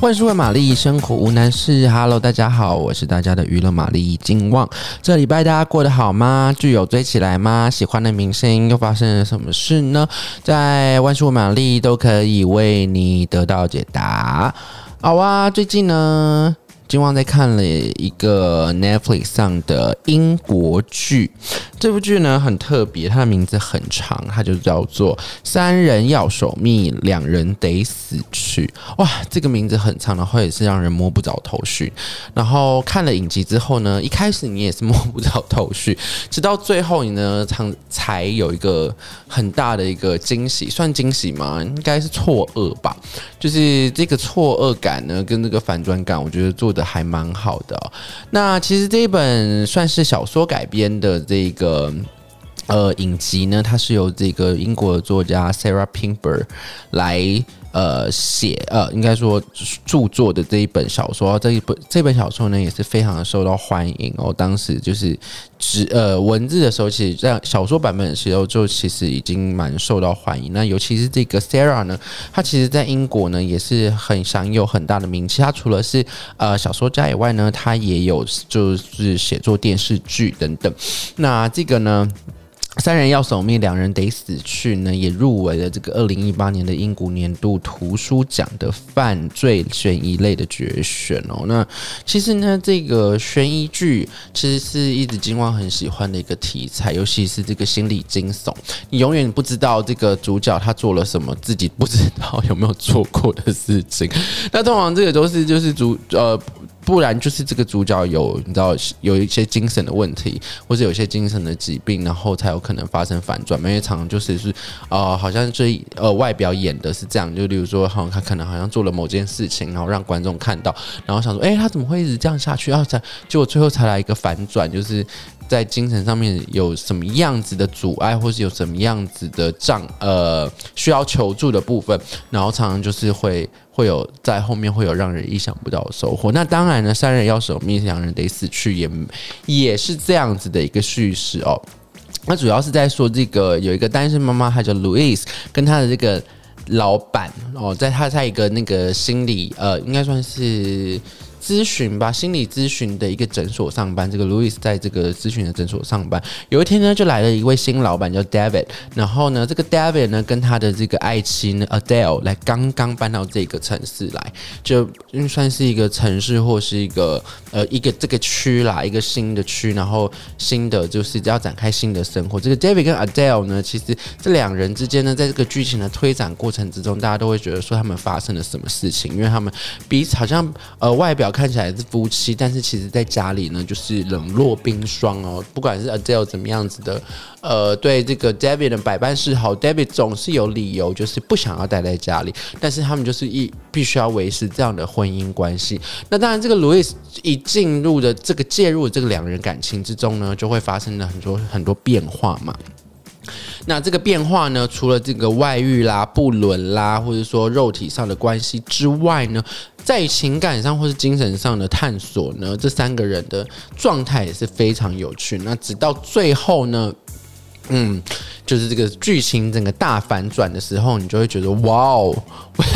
万事问玛丽，生活无难事。Hello，大家好，我是大家的娱乐玛丽金旺。这礼拜大家过得好吗？剧有追起来吗？喜欢的明星又发生了什么事呢？在万事问玛丽都可以为你得到解答。好啊，最近呢，金旺在看了一个 Netflix 上的英国剧，这部剧呢很特别，它的名字很长，它就叫做《三人要守密，两人得死去》。哇，这个名字很长，然后也是让人摸不着头绪。然后看了影集之后呢，一开始你也是摸不着头绪，直到最后你呢，才才有一个很大的一个惊喜，算惊喜吗？应该是错愕吧。就是这个错愕感呢，跟这个反转感，我觉得做的。还蛮好的。那其实这一本算是小说改编的这个 um, 呃影集呢，它是由这个英国的作家 Sarah Pinker 来。呃，写呃，应该说著作的这一本小说，这一本这本小说呢，也是非常的受到欢迎哦。当时就是只呃文字的时候，其实在小说版本的时候，就其实已经蛮受到欢迎。那尤其是这个 Sarah 呢，她其实在英国呢也是很享有很大的名气。她除了是呃小说家以外呢，她也有就是写作电视剧等等。那这个呢？三人要守密，两人得死去呢，也入围了这个二零一八年的英国年度图书奖的犯罪悬疑类的决选哦。那其实呢，这个悬疑剧其实是一直金光很喜欢的一个题材，尤其是这个心理惊悚，你永远不知道这个主角他做了什么，自己不知道有没有做过的事情。那通常这个都是就是主呃。不然就是这个主角有你知道有一些精神的问题，或者有一些精神的疾病，然后才有可能发生反转。因为常常就是是呃，好像这呃外表演的是这样，就例如说，好像他可能好像做了某件事情，然后让观众看到，然后想说，哎，他怎么会一直这样下去？然后才结果最后才来一个反转，就是在精神上面有什么样子的阻碍，或是有什么样子的障呃需要求助的部分，然后常常就是会。会有在后面会有让人意想不到的收获。那当然呢，三人要守密，两人得死去，也也是这样子的一个叙事哦。那主要是在说这个有一个单身妈妈，她叫 Louis，跟她的这个老板哦，在她在一个那个心理呃，应该算是。咨询吧，心理咨询的一个诊所上班。这个 Louis 在这个咨询的诊所上班。有一天呢，就来了一位新老板，叫 David。然后呢，这个 David 呢，跟他的这个爱妻呢 Adele 来刚刚搬到这个城市来，就算是一个城市或是一个呃一个这个区啦，一个新的区，然后新的就是要展开新的生活。这个 David 跟 Adele 呢，其实这两人之间呢，在这个剧情的推展过程之中，大家都会觉得说他们发生了什么事情，因为他们彼此好像呃外表。看起来是夫妻，但是其实在家里呢，就是冷若冰霜哦。不管是 Adele 怎么样子的，呃，对这个 David 的百般示好，David 总是有理由，就是不想要待在家里。但是他们就是一必须要维持这样的婚姻关系。那当然，这个 Louis 一进入的这个介入这个两人感情之中呢，就会发生了很多很多变化嘛。那这个变化呢，除了这个外遇啦、不伦啦，或者说肉体上的关系之外呢，在情感上或是精神上的探索呢，这三个人的状态也是非常有趣。那直到最后呢，嗯。就是这个剧情整个大反转的时候，你就会觉得哇哦，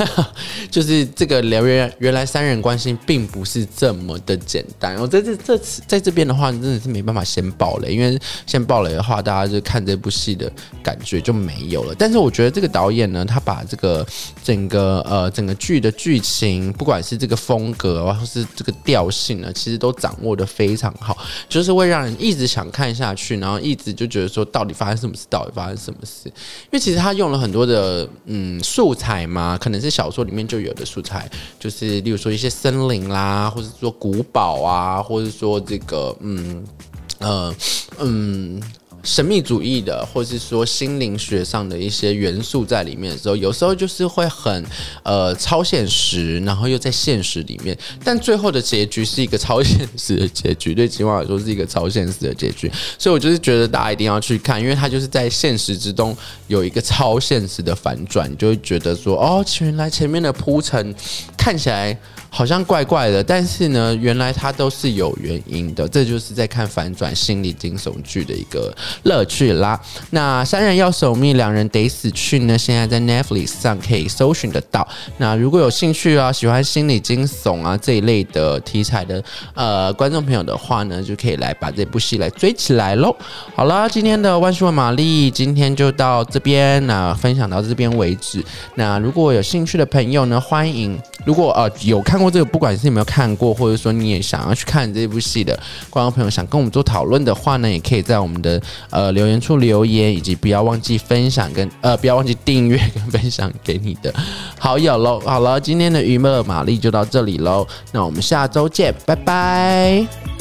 就是这个原原原来三人关系并不是这么的简单。我在这这次在这边的话，真的是没办法先爆雷，因为先爆雷的话，大家就看这部戏的感觉就没有了。但是我觉得这个导演呢，他把这个整个呃整个剧的剧情，不管是这个风格或是这个调性呢，其实都掌握的非常好，就是会让人一直想看下去，然后一直就觉得说到底发生什么事，到底发。发生什么事？因为其实他用了很多的嗯素材嘛，可能是小说里面就有的素材，就是例如说一些森林啦，或者说古堡啊，或者说这个嗯呃嗯。神秘主义的，或是说心灵学上的一些元素在里面的时候，有时候就是会很呃超现实，然后又在现实里面，但最后的结局是一个超现实的结局，对金旺来说是一个超现实的结局，所以我就是觉得大家一定要去看，因为它就是在现实之中有一个超现实的反转，你就会觉得说哦，原来前面的铺陈。看起来。好像怪怪的，但是呢，原来它都是有原因的。这就是在看反转心理惊悚剧的一个乐趣啦。那三人要守密，两人得死去呢？现在在 Netflix 上可以搜寻得到。那如果有兴趣啊，喜欢心理惊悚啊这一类的题材的呃观众朋友的话呢，就可以来把这部戏来追起来喽。好了，今天的万事问玛丽今天就到这边，那分享到这边为止。那如果有兴趣的朋友呢，欢迎。如果呃有看过。这个不管是有没有看过，或者说你也想要去看这部戏的观众朋友，想跟我们做讨论的话呢，也可以在我们的呃留言处留言，以及不要忘记分享跟 呃不要忘记订阅跟分享给你的好友喽。好了，今天的娱乐玛丽就到这里喽，那我们下周见，拜拜。